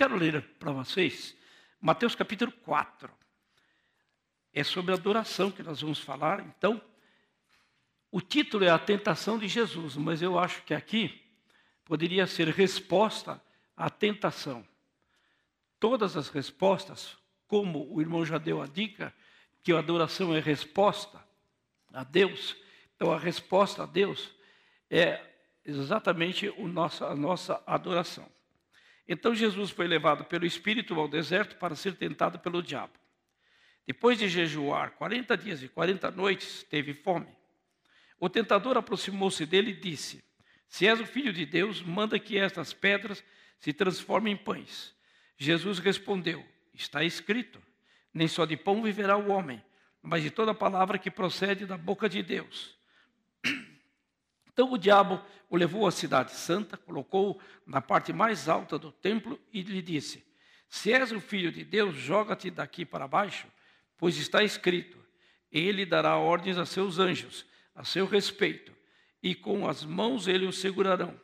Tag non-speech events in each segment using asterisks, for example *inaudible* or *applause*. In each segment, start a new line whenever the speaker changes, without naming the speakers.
quero ler para vocês Mateus capítulo 4. É sobre adoração que nós vamos falar. Então, o título é A Tentação de Jesus, mas eu acho que aqui poderia ser resposta à tentação. Todas as respostas, como o irmão já deu a dica, que a adoração é resposta a Deus, então a resposta a Deus é exatamente a nossa adoração. Então Jesus foi levado pelo Espírito ao deserto para ser tentado pelo diabo. Depois de jejuar 40 dias e 40 noites, teve fome. O tentador aproximou-se dele e disse: Se és o filho de Deus, manda que estas pedras se transformem em pães. Jesus respondeu: Está escrito: Nem só de pão viverá o homem, mas de toda palavra que procede da boca de Deus. Então o diabo o levou à cidade santa, colocou na parte mais alta do templo e lhe disse: Se és o filho de Deus, joga-te daqui para baixo, pois está escrito: Ele dará ordens a seus anjos a seu respeito, e com as mãos ele o segurarão,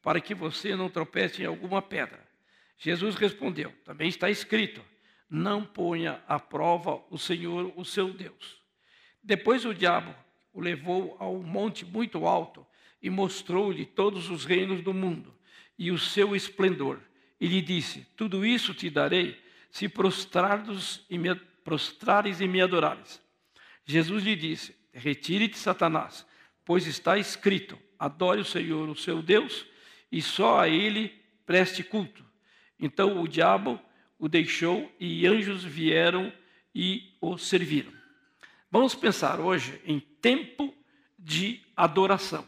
para que você não tropece em alguma pedra. Jesus respondeu: Também está escrito: Não ponha à prova o Senhor, o seu Deus. Depois o diabo o levou a um monte muito alto e mostrou-lhe todos os reinos do mundo e o seu esplendor. E lhe disse: Tudo isso te darei se prostrares e me, adorares. Jesus lhe disse: Retire-te, Satanás, pois está escrito: Adore o Senhor, o seu Deus, e só a ele preste culto. Então o diabo o deixou e anjos vieram e o serviram. Vamos pensar hoje em tempo de adoração.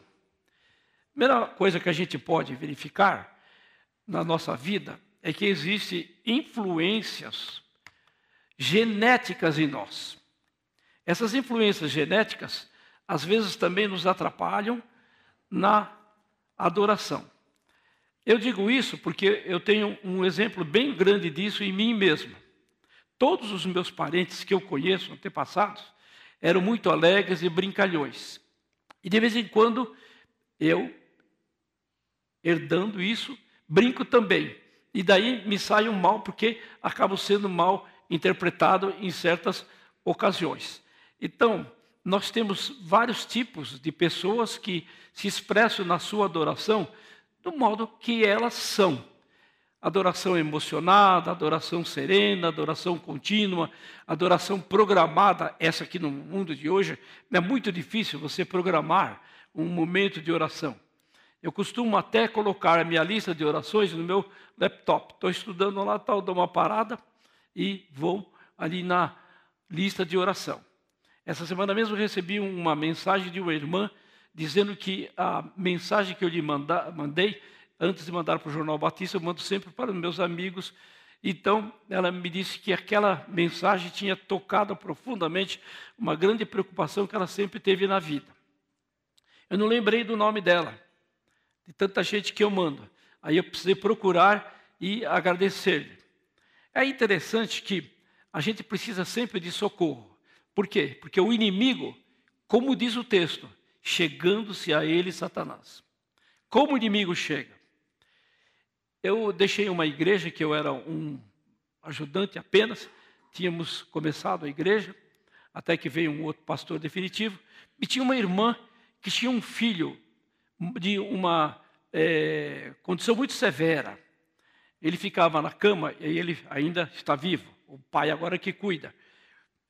Primeira coisa que a gente pode verificar na nossa vida é que existem influências genéticas em nós. Essas influências genéticas, às vezes, também nos atrapalham na adoração. Eu digo isso porque eu tenho um exemplo bem grande disso em mim mesmo. Todos os meus parentes que eu conheço, antepassados, eram muito alegres e brincalhões. E de vez em quando eu, herdando isso, brinco também. E daí me saio mal porque acabo sendo mal interpretado em certas ocasiões. Então, nós temos vários tipos de pessoas que se expressam na sua adoração do modo que elas são adoração emocionada, adoração serena, adoração contínua, adoração programada. Essa aqui no mundo de hoje é muito difícil você programar um momento de oração. Eu costumo até colocar a minha lista de orações no meu laptop. Estou estudando lá, tal, dou uma parada e vou ali na lista de oração. Essa semana mesmo recebi uma mensagem de uma irmã dizendo que a mensagem que eu lhe manda, mandei antes de mandar para o Jornal Batista, eu mando sempre para os meus amigos. Então, ela me disse que aquela mensagem tinha tocado profundamente uma grande preocupação que ela sempre teve na vida. Eu não lembrei do nome dela, tanta gente que eu mando. Aí eu precisei procurar e agradecer-lhe. É interessante que a gente precisa sempre de socorro. Por quê? Porque o inimigo, como diz o texto, chegando-se a ele Satanás. Como o inimigo chega? Eu deixei uma igreja que eu era um ajudante apenas, tínhamos começado a igreja, até que veio um outro pastor definitivo, e tinha uma irmã que tinha um filho de uma é, condição muito severa. Ele ficava na cama e ele ainda está vivo, o pai agora que cuida.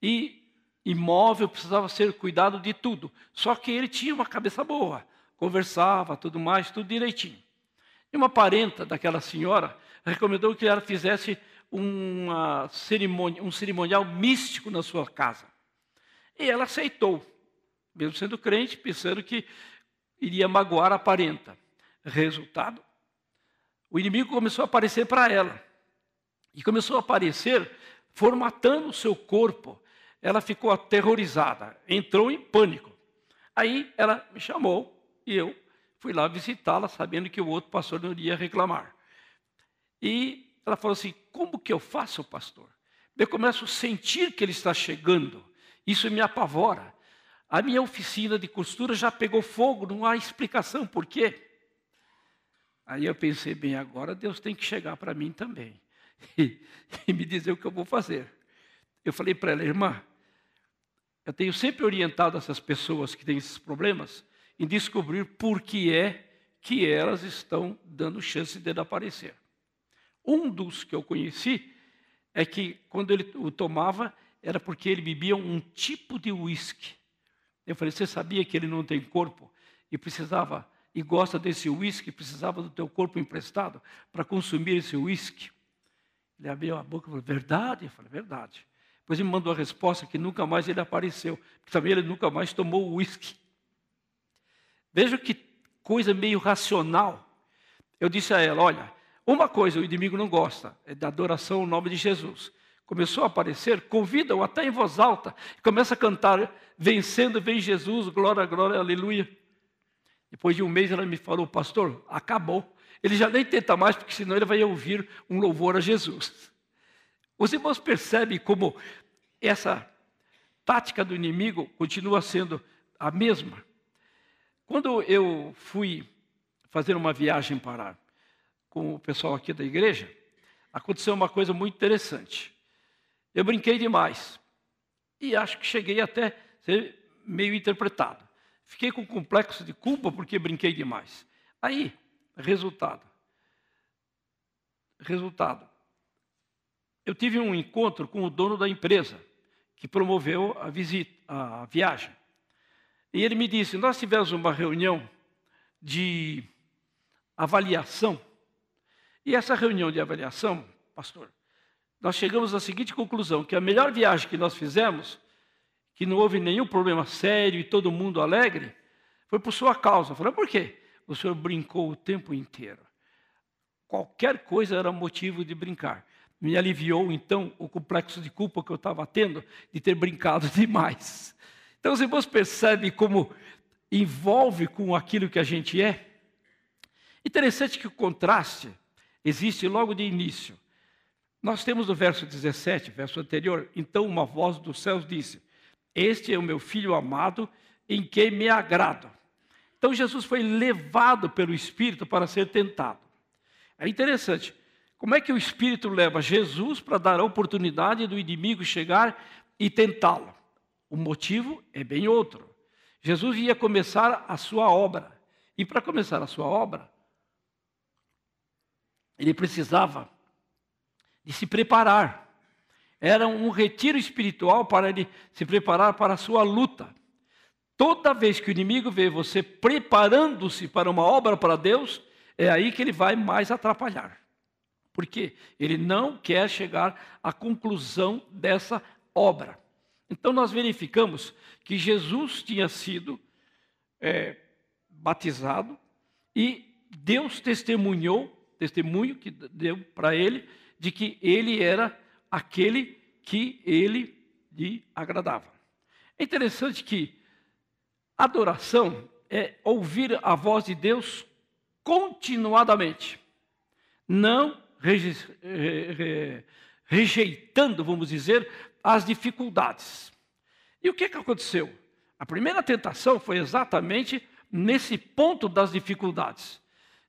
E imóvel precisava ser cuidado de tudo. Só que ele tinha uma cabeça boa, conversava, tudo mais, tudo direitinho. E uma parenta daquela senhora recomendou que ela fizesse uma cerimônia, um cerimonial místico na sua casa. E ela aceitou, mesmo sendo crente, pensando que iria magoar a parenta. Resultado: o inimigo começou a aparecer para ela. E começou a aparecer formatando o seu corpo. Ela ficou aterrorizada, entrou em pânico. Aí ela me chamou e eu fui lá visitá-la, sabendo que o outro pastor não iria reclamar. E ela falou assim: Como que eu faço, pastor? Eu começo a sentir que ele está chegando. Isso me apavora. A minha oficina de costura já pegou fogo, não há explicação por quê. Aí eu pensei, bem, agora Deus tem que chegar para mim também. *laughs* e, e me dizer o que eu vou fazer. Eu falei para ela, irmã, eu tenho sempre orientado essas pessoas que têm esses problemas em descobrir por que é que elas estão dando chance de aparecer. Um dos que eu conheci é que quando ele o tomava era porque ele bebia um tipo de uísque. Eu falei: "Você sabia que ele não tem corpo e precisava e gosta desse uísque, precisava do teu corpo emprestado para consumir esse uísque?" Ele abriu a boca e falou: "Verdade?" Eu falei: "Verdade." Depois ele me mandou a resposta que nunca mais ele apareceu, porque também ele nunca mais tomou o uísque. Veja que coisa meio racional. Eu disse a ela: olha, uma coisa o inimigo não gosta, é da adoração ao nome de Jesus. Começou a aparecer, convida-o até em voz alta, começa a cantar, vencendo, vem Jesus, glória, glória, aleluia. Depois de um mês ela me falou, pastor, acabou. Ele já nem tenta mais, porque senão ele vai ouvir um louvor a Jesus. Os irmãos percebem como essa tática do inimigo continua sendo a mesma. Quando eu fui fazer uma viagem para com o pessoal aqui da igreja, aconteceu uma coisa muito interessante. Eu brinquei demais e acho que cheguei até ser meio interpretado. Fiquei com complexo de culpa porque brinquei demais. Aí, resultado. Resultado eu tive um encontro com o dono da empresa que promoveu a visita, a viagem. E ele me disse: Nós tivemos uma reunião de avaliação. E essa reunião de avaliação, pastor, nós chegamos à seguinte conclusão: que a melhor viagem que nós fizemos, que não houve nenhum problema sério e todo mundo alegre, foi por sua causa. Falei: por quê? O senhor brincou o tempo inteiro. Qualquer coisa era motivo de brincar me aliviou então o complexo de culpa que eu estava tendo de ter brincado *laughs* demais. Então os irmãos percebem como envolve com aquilo que a gente é. Interessante que o contraste existe logo de início. Nós temos no verso 17, verso anterior, então uma voz dos céus disse: Este é o meu filho amado, em quem me agrado. Então Jesus foi levado pelo Espírito para ser tentado. É interessante, como é que o Espírito leva Jesus para dar a oportunidade do inimigo chegar e tentá-lo? O motivo é bem outro. Jesus ia começar a sua obra. E para começar a sua obra, ele precisava de se preparar. Era um retiro espiritual para ele se preparar para a sua luta. Toda vez que o inimigo vê você preparando-se para uma obra para Deus, é aí que ele vai mais atrapalhar. Porque ele não quer chegar à conclusão dessa obra. Então nós verificamos que Jesus tinha sido é, batizado e Deus testemunhou, testemunho que deu para ele, de que ele era aquele que ele lhe agradava. É interessante que adoração é ouvir a voz de Deus continuadamente, não rejeitando, vamos dizer, as dificuldades. E o que, que aconteceu? A primeira tentação foi exatamente nesse ponto das dificuldades.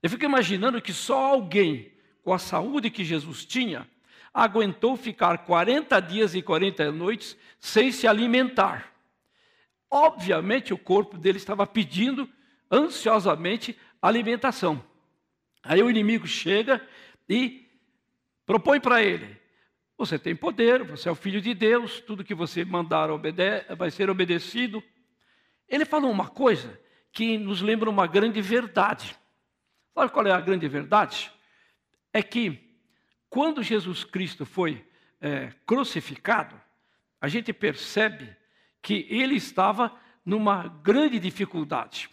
Eu fico imaginando que só alguém com a saúde que Jesus tinha aguentou ficar 40 dias e 40 noites sem se alimentar. Obviamente, o corpo dele estava pedindo ansiosamente alimentação. Aí o inimigo chega e Propõe para ele: você tem poder, você é o filho de Deus, tudo que você mandar vai ser obedecido. Ele falou uma coisa que nos lembra uma grande verdade. Sabe qual é a grande verdade? É que quando Jesus Cristo foi é, crucificado, a gente percebe que ele estava numa grande dificuldade.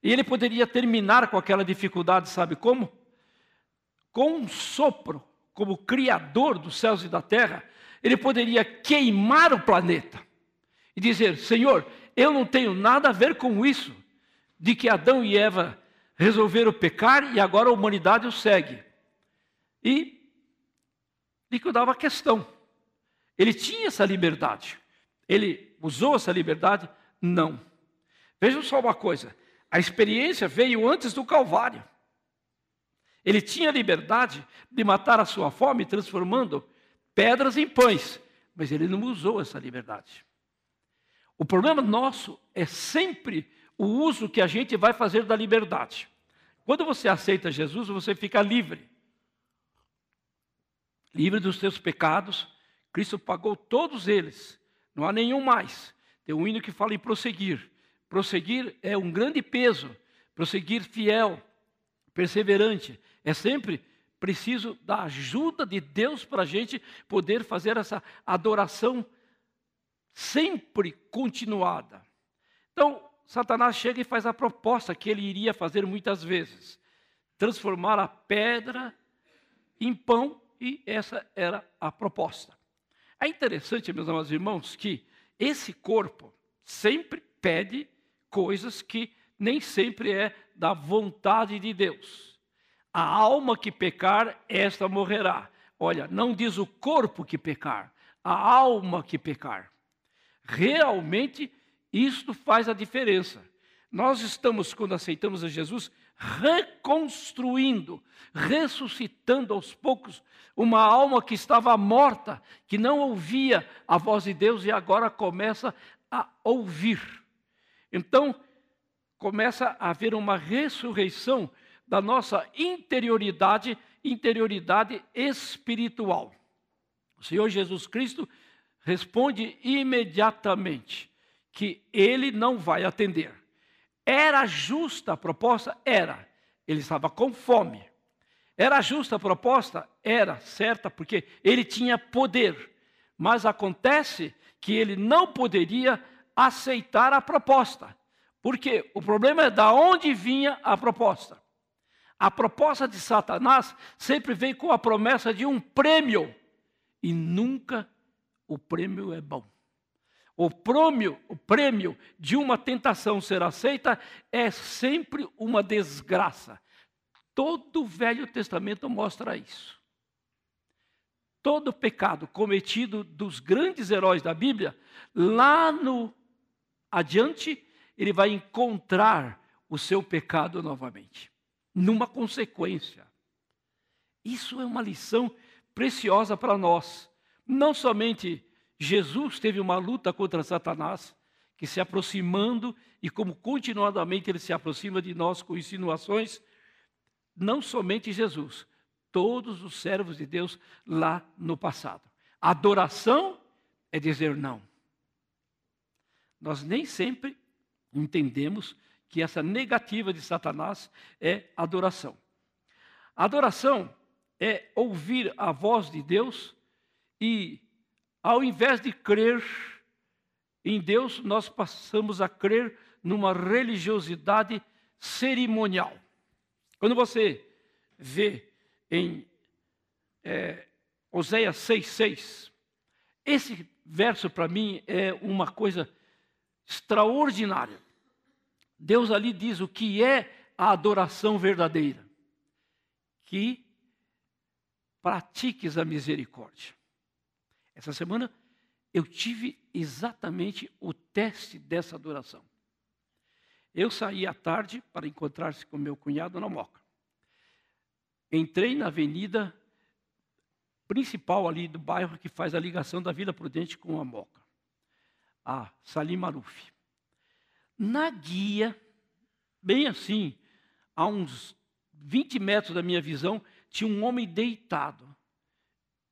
E ele poderia terminar com aquela dificuldade, sabe como? Com um sopro como criador dos céus e da terra, ele poderia queimar o planeta e dizer: Senhor, eu não tenho nada a ver com isso, de que Adão e Eva resolveram pecar e agora a humanidade o segue. E liquidava a questão. Ele tinha essa liberdade. Ele usou essa liberdade? Não. Vejam só uma coisa: a experiência veio antes do Calvário. Ele tinha liberdade de matar a sua fome, transformando pedras em pães, mas ele não usou essa liberdade. O problema nosso é sempre o uso que a gente vai fazer da liberdade. Quando você aceita Jesus, você fica livre. Livre dos seus pecados. Cristo pagou todos eles. Não há nenhum mais. Tem um hino que fala em prosseguir. Prosseguir é um grande peso. Prosseguir fiel, perseverante. É sempre preciso da ajuda de Deus para a gente poder fazer essa adoração sempre continuada. Então, Satanás chega e faz a proposta que ele iria fazer muitas vezes: transformar a pedra em pão, e essa era a proposta. É interessante, meus amados irmãos, que esse corpo sempre pede coisas que nem sempre é da vontade de Deus. A alma que pecar, esta morrerá. Olha, não diz o corpo que pecar, a alma que pecar. Realmente, isto faz a diferença. Nós estamos, quando aceitamos a Jesus, reconstruindo, ressuscitando aos poucos uma alma que estava morta, que não ouvia a voz de Deus e agora começa a ouvir. Então, começa a haver uma ressurreição da nossa interioridade, interioridade espiritual. O Senhor Jesus Cristo responde imediatamente que ele não vai atender. Era justa a proposta? Era. Ele estava com fome. Era justa a proposta? Era certa, porque ele tinha poder. Mas acontece que ele não poderia aceitar a proposta. Porque o problema é da onde vinha a proposta. A proposta de Satanás sempre vem com a promessa de um prêmio. E nunca o prêmio é bom. O prêmio, o prêmio de uma tentação ser aceita é sempre uma desgraça. Todo o Velho Testamento mostra isso. Todo pecado cometido dos grandes heróis da Bíblia, lá no adiante, ele vai encontrar o seu pecado novamente, numa consequência. Isso é uma lição preciosa para nós. Não somente Jesus teve uma luta contra Satanás, que se aproximando, e como continuadamente ele se aproxima de nós com insinuações, não somente Jesus, todos os servos de Deus lá no passado. Adoração é dizer não. Nós nem sempre entendemos que essa negativa de Satanás é adoração. Adoração é ouvir a voz de Deus e, ao invés de crer em Deus, nós passamos a crer numa religiosidade cerimonial. Quando você vê em é, Oséias 6,6, esse verso para mim é uma coisa extraordinária. Deus ali diz o que é a adoração verdadeira: que pratiques a misericórdia. Essa semana eu tive exatamente o teste dessa adoração. Eu saí à tarde para encontrar-se com meu cunhado na Moca. Entrei na avenida principal ali do bairro que faz a ligação da Vila Prudente com a Moca, a Salim Maruf. Na guia, bem assim, a uns 20 metros da minha visão, tinha um homem deitado.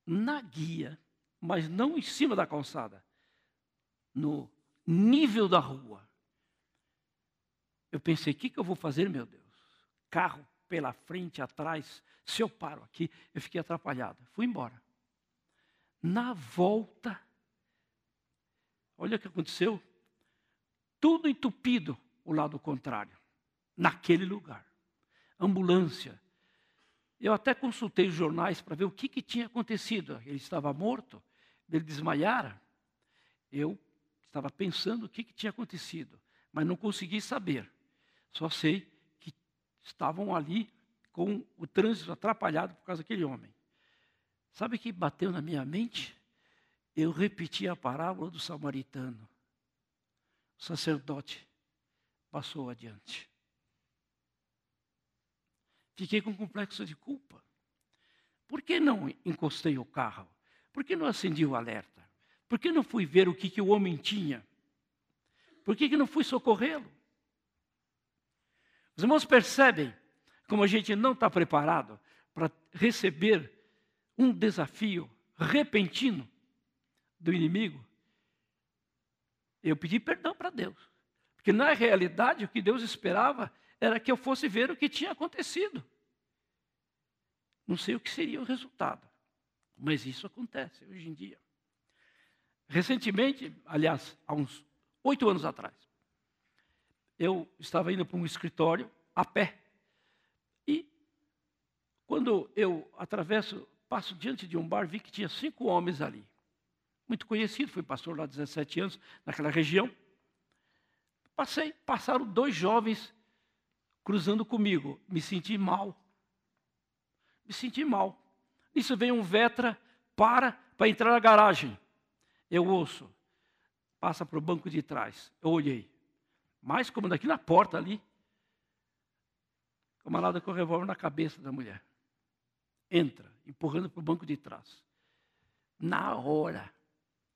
Na guia, mas não em cima da calçada, no nível da rua. Eu pensei, o que, que eu vou fazer, meu Deus? Carro pela frente, atrás. Se eu paro aqui, eu fiquei atrapalhado. Fui embora. Na volta, olha o que aconteceu. Tudo entupido o lado contrário, naquele lugar. Ambulância. Eu até consultei os jornais para ver o que, que tinha acontecido. Ele estava morto, ele desmaiara. Eu estava pensando o que, que tinha acontecido, mas não consegui saber. Só sei que estavam ali com o trânsito atrapalhado por causa daquele homem. Sabe o que bateu na minha mente? Eu repeti a parábola do samaritano. O sacerdote passou adiante. fiquei com complexo de culpa. Por que não encostei o carro? Por que não acendi o alerta? Por que não fui ver o que, que o homem tinha? Por que, que não fui socorrê-lo? Os irmãos percebem como a gente não está preparado para receber um desafio repentino do inimigo. Eu pedi perdão para Deus, porque na realidade o que Deus esperava era que eu fosse ver o que tinha acontecido. Não sei o que seria o resultado, mas isso acontece hoje em dia. Recentemente, aliás, há uns oito anos atrás, eu estava indo para um escritório a pé. E quando eu atravesso, passo diante de um bar, vi que tinha cinco homens ali. Muito conhecido, fui pastor lá há 17 anos, naquela região. Passei, passaram dois jovens cruzando comigo. Me senti mal. Me senti mal. Isso veio um Vetra, para, para entrar na garagem. Eu ouço, passa para o banco de trás. Eu olhei. Mais como daqui na porta ali, camarada com o revólver na cabeça da mulher. Entra, empurrando para o banco de trás. Na hora,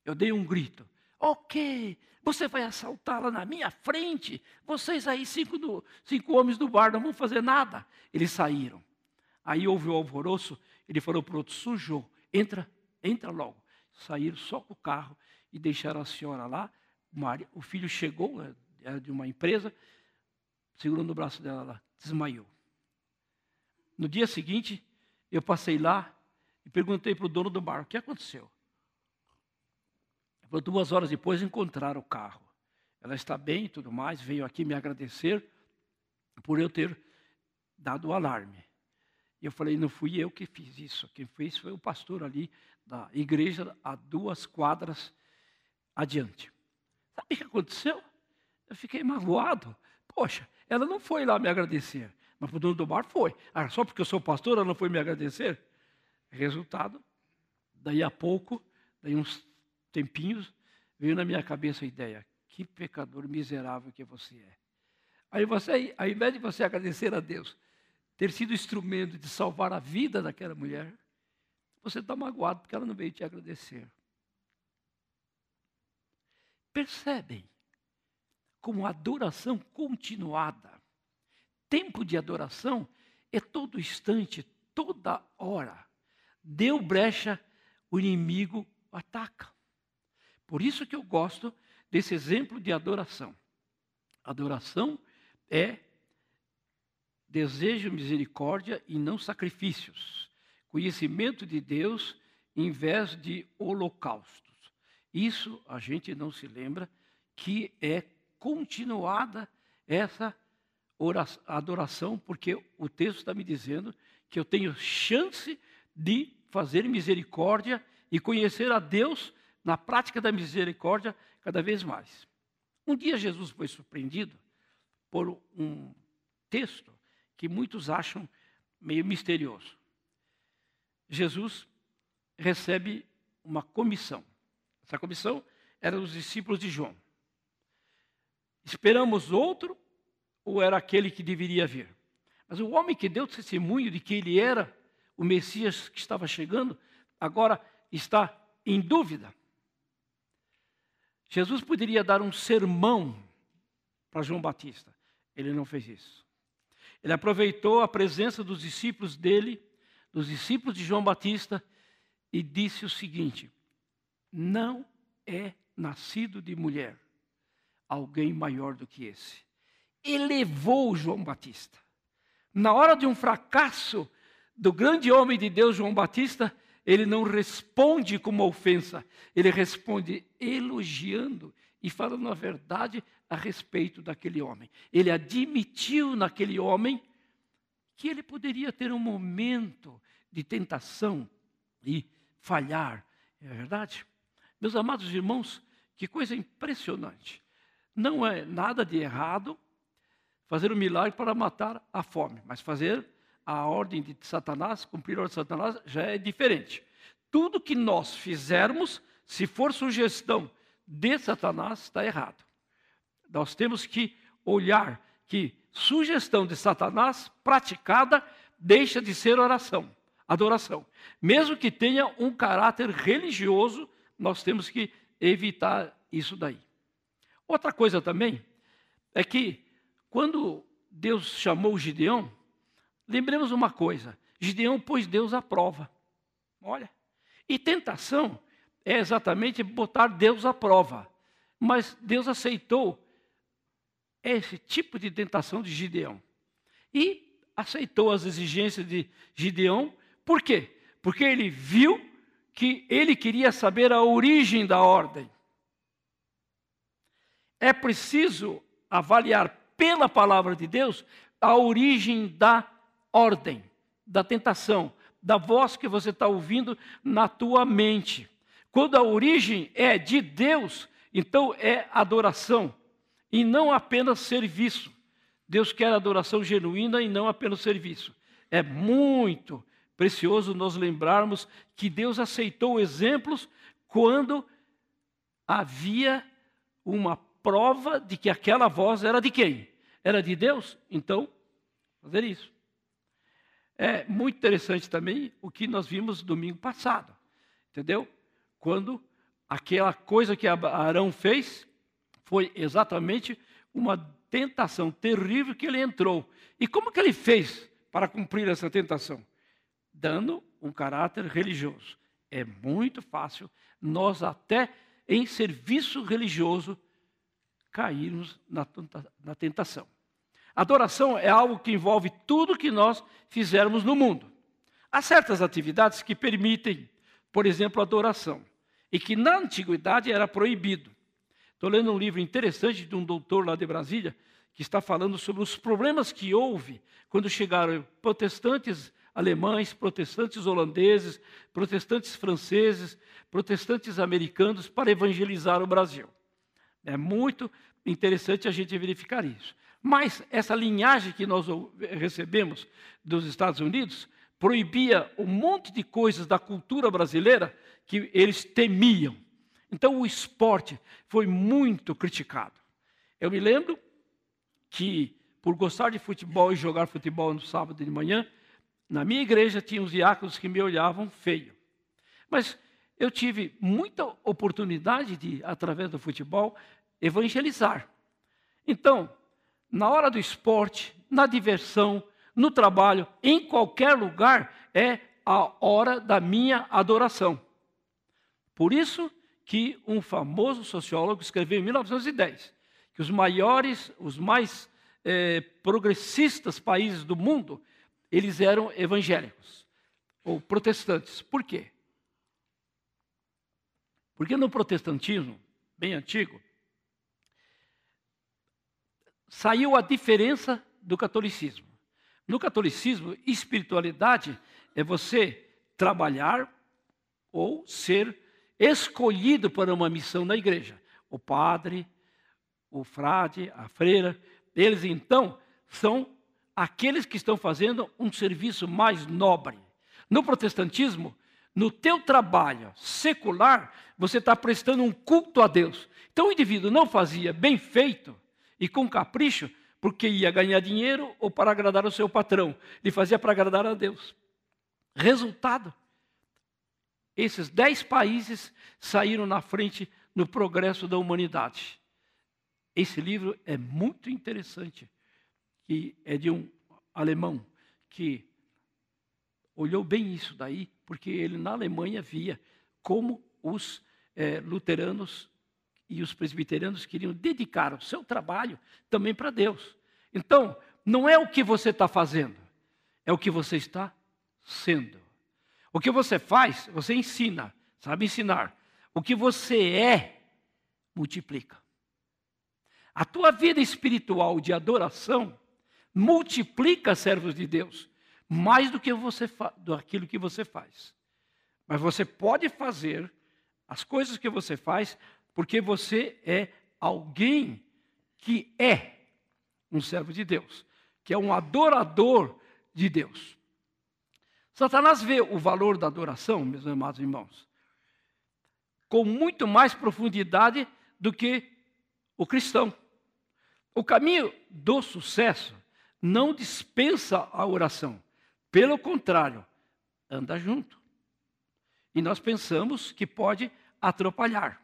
eu dei um grito. Ok, você vai assaltá-la na minha frente. Vocês aí, cinco, do, cinco homens do bar, não vão fazer nada. Eles saíram. Aí houve o alvoroço. Ele falou para o outro: sujou, entra, entra logo. Saíram só com o carro e deixaram a senhora lá. O filho chegou, era é, é de uma empresa, segurando o braço dela lá, desmaiou. No dia seguinte, eu passei lá e perguntei para o dono do bar: o que aconteceu? Duas horas depois encontraram o carro. Ela está bem e tudo mais, veio aqui me agradecer por eu ter dado o alarme. E eu falei, não fui eu que fiz isso, quem fez foi o pastor ali da igreja a duas quadras adiante. Sabe o que aconteceu? Eu fiquei magoado. Poxa, ela não foi lá me agradecer, mas o dono do bar foi. Ah, só porque eu sou pastor, ela não foi me agradecer? Resultado, daí a pouco, daí uns tempinhos, veio na minha cabeça a ideia: que pecador miserável que você é. Aí você, ao invés de você agradecer a Deus, ter sido instrumento de salvar a vida daquela mulher, você está magoado porque ela não veio te agradecer. Percebem como adoração continuada, tempo de adoração é todo instante, toda hora. Deu brecha, o inimigo ataca. Por isso que eu gosto desse exemplo de adoração. Adoração é desejo misericórdia e não sacrifícios. Conhecimento de Deus em vez de holocaustos. Isso a gente não se lembra que é continuada essa oração, adoração, porque o texto está me dizendo que eu tenho chance de fazer misericórdia e conhecer a Deus na prática da misericórdia cada vez mais. Um dia Jesus foi surpreendido por um texto que muitos acham meio misterioso. Jesus recebe uma comissão. Essa comissão era os discípulos de João. Esperamos outro ou era aquele que deveria vir? Mas o homem que deu testemunho de que ele era o Messias que estava chegando, agora está em dúvida. Jesus poderia dar um sermão para João Batista. Ele não fez isso. Ele aproveitou a presença dos discípulos dele, dos discípulos de João Batista, e disse o seguinte: Não é nascido de mulher alguém maior do que esse. Elevou João Batista. Na hora de um fracasso do grande homem de Deus, João Batista, ele não responde com uma ofensa, ele responde elogiando e falando a verdade a respeito daquele homem. Ele admitiu naquele homem que ele poderia ter um momento de tentação e falhar. É verdade? Meus amados irmãos, que coisa impressionante. Não é nada de errado fazer um milagre para matar a fome, mas fazer a ordem de Satanás, cumprir a ordem de Satanás, já é diferente. Tudo que nós fizermos, se for sugestão de Satanás, está errado. Nós temos que olhar que sugestão de Satanás praticada deixa de ser oração, adoração. Mesmo que tenha um caráter religioso, nós temos que evitar isso daí. Outra coisa também é que quando Deus chamou Gideão, lembremos uma coisa: Gideão pôs Deus à prova. Olha, e tentação é exatamente botar Deus à prova. Mas Deus aceitou esse tipo de tentação de Gideão. E aceitou as exigências de Gideão, por quê? Porque ele viu que ele queria saber a origem da ordem. É preciso avaliar pela palavra de Deus a origem da ordem, da tentação, da voz que você está ouvindo na tua mente. Quando a origem é de Deus, então é adoração e não apenas serviço. Deus quer adoração genuína e não apenas serviço. É muito precioso nós lembrarmos que Deus aceitou exemplos quando havia uma prova de que aquela voz era de quem? Era de Deus? Então, fazer isso. É muito interessante também o que nós vimos domingo passado, entendeu? Quando aquela coisa que Arão fez foi exatamente uma tentação terrível que ele entrou. E como que ele fez para cumprir essa tentação? Dando um caráter religioso. É muito fácil nós até em serviço religioso cairmos na, tentação. Adoração é algo que envolve tudo que nós fizermos no mundo. Há certas atividades que permitem, por exemplo, adoração, e que na antiguidade era proibido. Estou lendo um livro interessante de um doutor lá de Brasília, que está falando sobre os problemas que houve quando chegaram protestantes alemães, protestantes holandeses, protestantes franceses, protestantes americanos para evangelizar o Brasil. É muito interessante a gente verificar isso. Mas essa linhagem que nós recebemos dos Estados Unidos proibia um monte de coisas da cultura brasileira que eles temiam. Então o esporte foi muito criticado. Eu me lembro que, por gostar de futebol e jogar futebol no sábado de manhã, na minha igreja tinha os diáconos que me olhavam feio. Mas eu tive muita oportunidade de, através do futebol, evangelizar. Então, na hora do esporte, na diversão, no trabalho, em qualquer lugar, é a hora da minha adoração. Por isso que um famoso sociólogo escreveu em 1910 que os maiores, os mais eh, progressistas países do mundo, eles eram evangélicos ou protestantes. Por quê? Porque no protestantismo, bem antigo, saiu a diferença do catolicismo. No catolicismo, espiritualidade é você trabalhar ou ser escolhido para uma missão na igreja. O padre, o frade, a freira, eles então são aqueles que estão fazendo um serviço mais nobre. No protestantismo, no teu trabalho secular, você está prestando um culto a Deus. Então o indivíduo não fazia bem feito, e com capricho, porque ia ganhar dinheiro ou para agradar o seu patrão. Ele fazia para agradar a Deus. Resultado: esses dez países saíram na frente no progresso da humanidade. Esse livro é muito interessante, que é de um alemão que olhou bem isso daí, porque ele na Alemanha via como os é, luteranos e os presbiterianos queriam dedicar o seu trabalho também para Deus. Então, não é o que você está fazendo, é o que você está sendo. O que você faz, você ensina, sabe ensinar. O que você é, multiplica. A tua vida espiritual de adoração multiplica servos de Deus mais do que você do aquilo que você faz. Mas você pode fazer as coisas que você faz porque você é alguém que é um servo de Deus, que é um adorador de Deus. Satanás vê o valor da adoração, meus amados irmãos, com muito mais profundidade do que o cristão. O caminho do sucesso não dispensa a oração. Pelo contrário, anda junto. E nós pensamos que pode atrapalhar.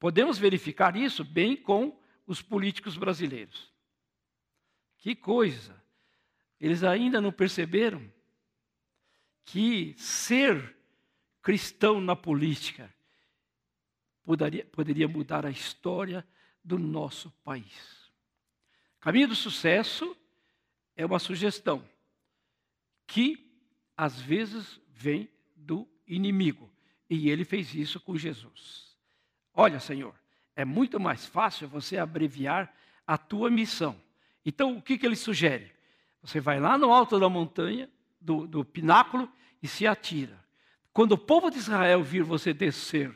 Podemos verificar isso bem com os políticos brasileiros. Que coisa! Eles ainda não perceberam que ser cristão na política poderia, poderia mudar a história do nosso país. Caminho do sucesso é uma sugestão que às vezes vem do inimigo. E ele fez isso com Jesus. Olha, Senhor, é muito mais fácil você abreviar a tua missão. Então, o que, que ele sugere? Você vai lá no alto da montanha, do, do pináculo, e se atira. Quando o povo de Israel vir você descer,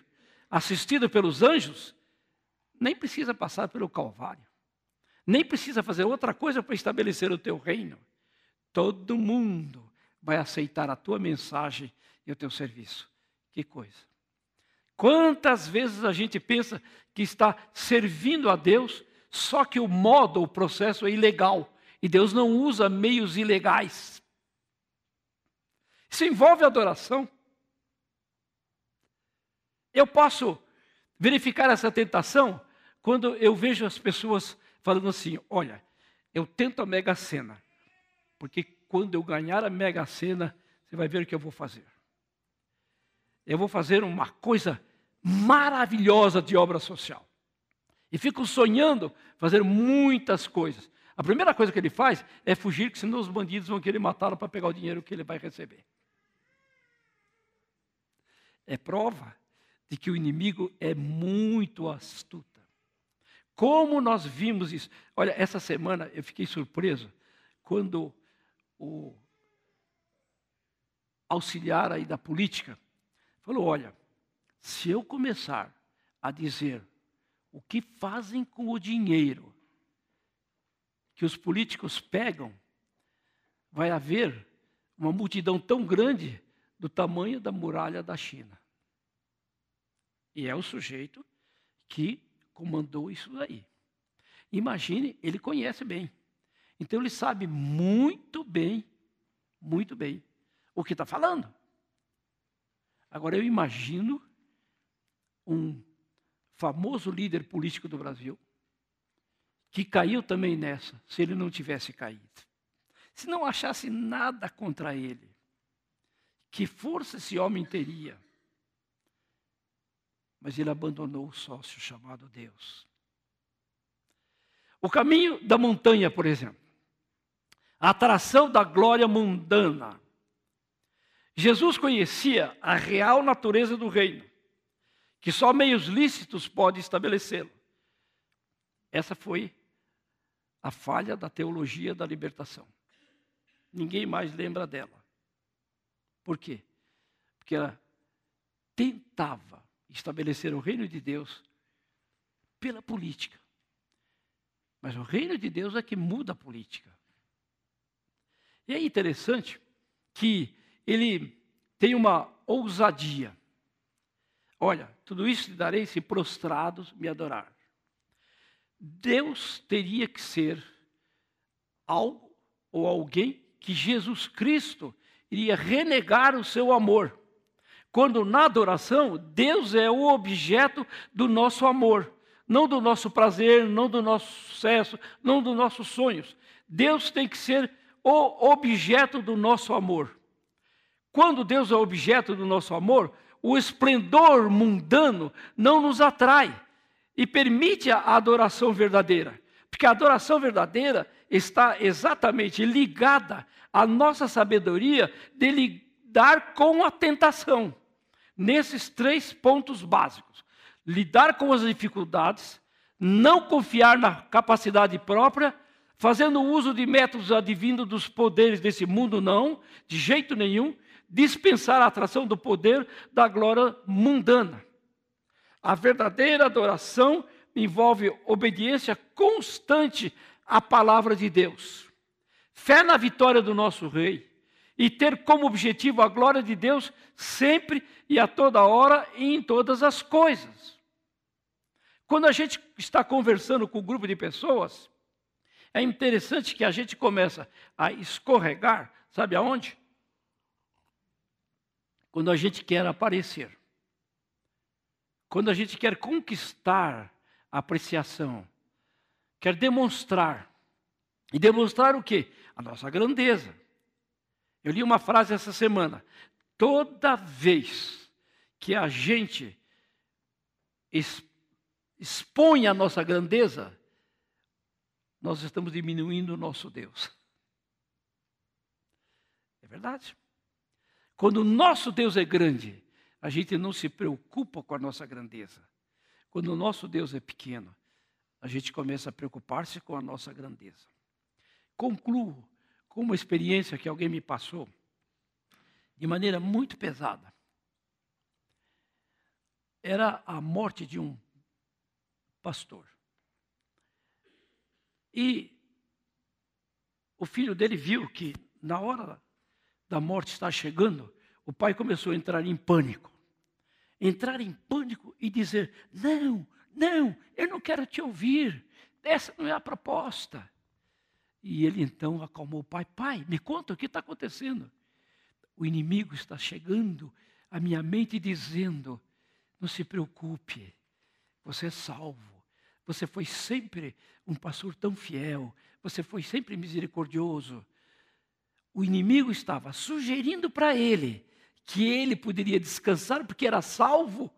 assistido pelos anjos, nem precisa passar pelo Calvário. Nem precisa fazer outra coisa para estabelecer o teu reino. Todo mundo vai aceitar a tua mensagem e o teu serviço. Que coisa. Quantas vezes a gente pensa que está servindo a Deus, só que o modo, o processo é ilegal. E Deus não usa meios ilegais. Isso envolve adoração. Eu posso verificar essa tentação quando eu vejo as pessoas falando assim: olha, eu tento a mega sena, porque quando eu ganhar a mega sena, você vai ver o que eu vou fazer. Eu vou fazer uma coisa maravilhosa de obra social. E fico sonhando fazer muitas coisas. A primeira coisa que ele faz é fugir, que senão os bandidos vão querer matá-lo para pegar o dinheiro que ele vai receber. É prova de que o inimigo é muito astuta. Como nós vimos isso? Olha, essa semana eu fiquei surpreso quando o auxiliar aí da política falou: olha, se eu começar a dizer o que fazem com o dinheiro que os políticos pegam, vai haver uma multidão tão grande do tamanho da muralha da China. E é o sujeito que comandou isso daí. Imagine, ele conhece bem. Então ele sabe muito bem, muito bem, o que está falando. Agora eu imagino um famoso líder político do Brasil que caiu também nessa, se ele não tivesse caído. Se não achasse nada contra ele, que força esse homem teria? Mas ele abandonou o sócio chamado Deus. O caminho da montanha, por exemplo a atração da glória mundana. Jesus conhecia a real natureza do reino, que só meios lícitos podem estabelecê-lo. Essa foi a falha da teologia da libertação. Ninguém mais lembra dela. Por quê? Porque ela tentava estabelecer o reino de Deus pela política. Mas o reino de Deus é que muda a política. E é interessante que ele tem uma ousadia. Olha, tudo isso te darei se prostrados me adorar. Deus teria que ser algo ou alguém que Jesus Cristo iria renegar o seu amor. Quando na adoração, Deus é o objeto do nosso amor, não do nosso prazer, não do nosso sucesso, não dos nossos sonhos. Deus tem que ser o objeto do nosso amor. Quando Deus é objeto do nosso amor, o esplendor mundano não nos atrai e permite a adoração verdadeira. Porque a adoração verdadeira está exatamente ligada à nossa sabedoria de lidar com a tentação. Nesses três pontos básicos: lidar com as dificuldades, não confiar na capacidade própria fazendo uso de métodos advindos dos poderes desse mundo, não, de jeito nenhum, dispensar a atração do poder da glória mundana. A verdadeira adoração envolve obediência constante à palavra de Deus, fé na vitória do nosso Rei e ter como objetivo a glória de Deus sempre e a toda hora e em todas as coisas. Quando a gente está conversando com um grupo de pessoas, é interessante que a gente começa a escorregar, sabe aonde? quando a gente quer aparecer, quando a gente quer conquistar a apreciação, quer demonstrar. E demonstrar o quê? A nossa grandeza. Eu li uma frase essa semana. Toda vez que a gente expõe a nossa grandeza, nós estamos diminuindo o nosso Deus. É verdade. Quando o nosso Deus é grande, a gente não se preocupa com a nossa grandeza. Quando o nosso Deus é pequeno, a gente começa a preocupar-se com a nossa grandeza. Concluo com uma experiência que alguém me passou de maneira muito pesada. Era a morte de um pastor. E o filho dele viu que na hora da morte estar chegando, o pai começou a entrar em pânico. Entrar em pânico e dizer: Não, não, eu não quero te ouvir. Essa não é a proposta. E ele então acalmou o pai: Pai, me conta o que está acontecendo. O inimigo está chegando à minha mente dizendo: Não se preocupe, você é salvo. Você foi sempre um pastor tão fiel. Você foi sempre misericordioso. O inimigo estava sugerindo para ele que ele poderia descansar porque era salvo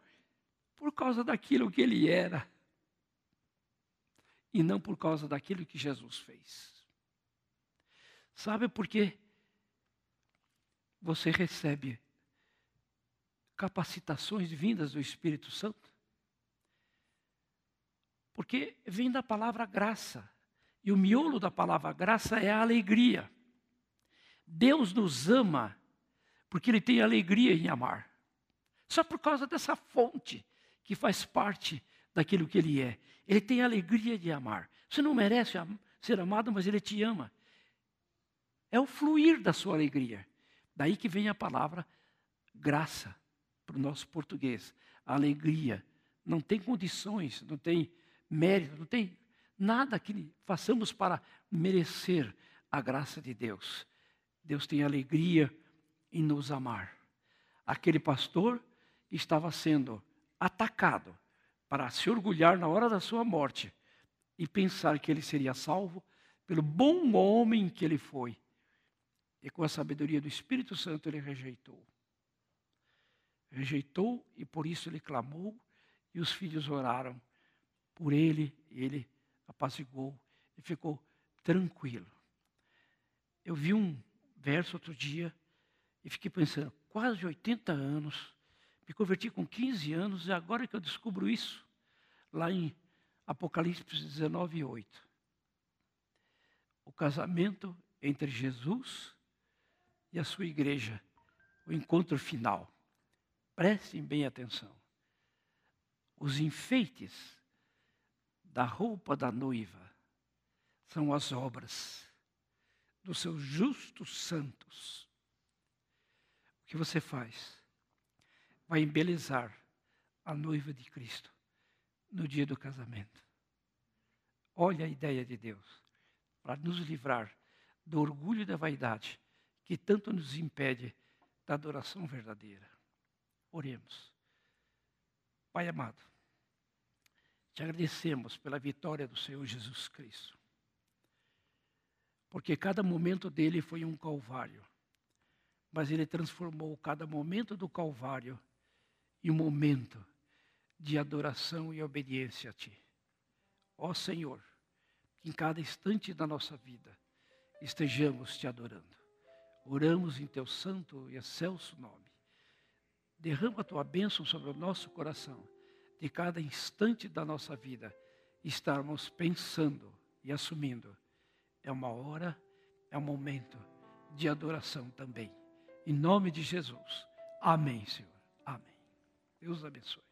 por causa daquilo que ele era e não por causa daquilo que Jesus fez. Sabe por quê? Você recebe capacitações vindas do Espírito Santo? Porque vem da palavra graça. E o miolo da palavra graça é a alegria. Deus nos ama porque Ele tem alegria em amar. Só por causa dessa fonte que faz parte daquilo que Ele é. Ele tem alegria de amar. Você não merece ser amado, mas Ele te ama. É o fluir da sua alegria. Daí que vem a palavra graça para o nosso português. alegria. Não tem condições, não tem mérito, não tem nada que façamos para merecer a graça de Deus. Deus tem alegria em nos amar. Aquele pastor estava sendo atacado para se orgulhar na hora da sua morte e pensar que ele seria salvo pelo bom homem que ele foi. E com a sabedoria do Espírito Santo ele rejeitou. Rejeitou e por isso ele clamou e os filhos oraram por ele, ele apaziguou e ficou tranquilo. Eu vi um verso outro dia e fiquei pensando, quase 80 anos, me converti com 15 anos e agora que eu descubro isso, lá em Apocalipse 19, 8. O casamento entre Jesus e a sua igreja, o encontro final. Prestem bem atenção. Os enfeites da roupa da noiva são as obras dos seus justos santos. O que você faz? Vai embelezar a noiva de Cristo no dia do casamento. Olha a ideia de Deus para nos livrar do orgulho e da vaidade que tanto nos impede da adoração verdadeira. Oremos. Pai amado, te agradecemos pela vitória do Senhor Jesus Cristo. Porque cada momento dele foi um calvário. Mas ele transformou cada momento do calvário em um momento de adoração e obediência a ti. Ó Senhor, que em cada instante da nossa vida estejamos te adorando. Oramos em teu santo e excelso nome. Derrama a tua bênção sobre o nosso coração de cada instante da nossa vida estarmos pensando e assumindo. É uma hora, é um momento de adoração também. Em nome de Jesus. Amém, Senhor. Deus abençoe.